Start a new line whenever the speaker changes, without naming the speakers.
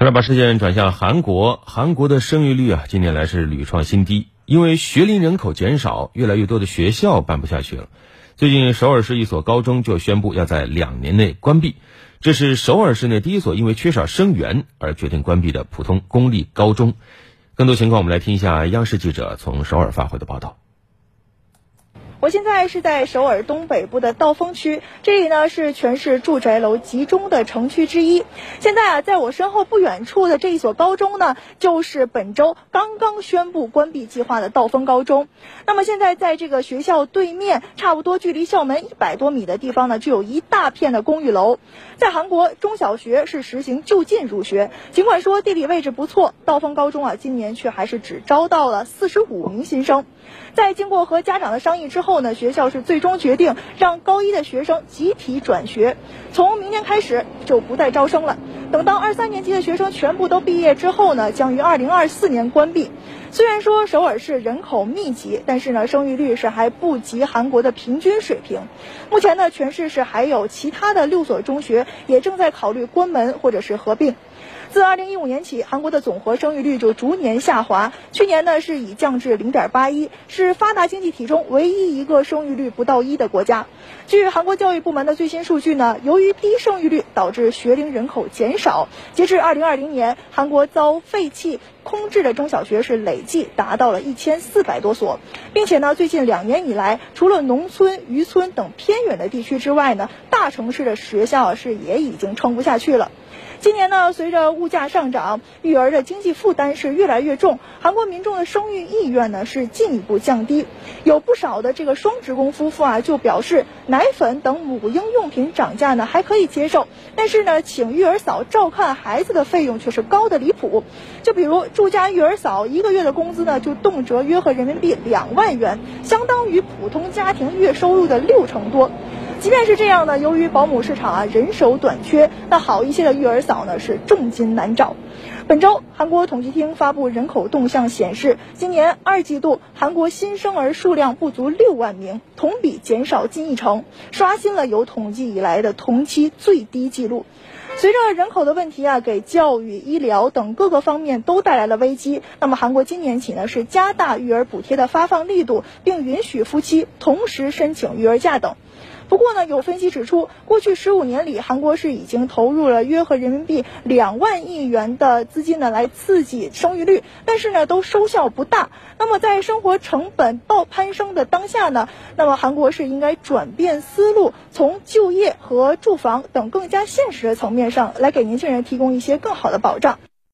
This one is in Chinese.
再来把视线转向韩国，韩国的生育率啊，近年来是屡创新低，因为学龄人口减少，越来越多的学校办不下去了。最近，首尔市一所高中就宣布要在两年内关闭，这是首尔市内第一所因为缺少生源而决定关闭的普通公立高中。更多情况，我们来听一下央视记者从首尔发回的报道。
我现在是在首尔东北部的道峰区，这里呢是全市住宅楼集中的城区之一。现在啊，在我身后不远处的这一所高中呢，就是本周刚刚宣布关闭计划的道峰高中。那么现在在这个学校对面，差不多距离校门一百多米的地方呢，就有一大片的公寓楼。在韩国，中小学是实行就近入学，尽管说地理位置不错，道峰高中啊，今年却还是只招到了四十五名新生。在经过和家长的商议之后呢，学校是最终决定让高一的学生集体转学，从明天开始就不再招生了。等到二三年级的学生全部都毕业之后呢，将于二零二四年关闭。虽然说首尔市人口密集，但是呢，生育率是还不及韩国的平均水平。目前呢，全市是还有其他的六所中学也正在考虑关门或者是合并。自二零一五年起，韩国的总和生育率就逐年下滑。去年呢，是已降至零点八一，是发达经济体中唯一一个生育率不到一的国家。据韩国教育部门的最新数据呢，由于低生育率导致学龄人口减少。截至二零二零年，韩国遭废弃、空置的中小学是累计达到了一千四百多所，并且呢，最近两年以来，除了农村、渔村等偏远的地区之外呢，大城市的学校是也已经撑不下去了。今年呢，随着物价上涨，育儿的经济负担是越来越重，韩国民众的生育意愿呢是进一步降低。有不少的这个双职工夫妇啊，就表示奶粉等母婴用品涨价呢还可以接受，但是呢，请育儿嫂照看孩子的费用却是高的离谱。就比如住家育儿嫂一个月的工资呢，就动辄约合人民币两万元，相当于普通家庭月收入的六成多。即便是这样呢，由于保姆市场啊人手短缺，那好一些的育儿嫂呢是重金难找。本周，韩国统计厅发布人口动向显示，今年二季度韩国新生儿数量不足六万名，同比减少近一成，刷新了有统计以来的同期最低纪录。随着人口的问题啊，给教育、医疗等各个方面都带来了危机。那么，韩国今年起呢是加大育儿补贴的发放力度，并允许夫妻同时申请育儿假等。不过呢，有分析指出，过去十五年里，韩国是已经投入了约合人民币两万亿元的资资金呢，来刺激生育率，但是呢，都收效不大。那么，在生活成本爆攀升的当下呢，那么韩国是应该转变思路，从就业和住房等更加现实的层面上来给年轻人提供一些更好的保障。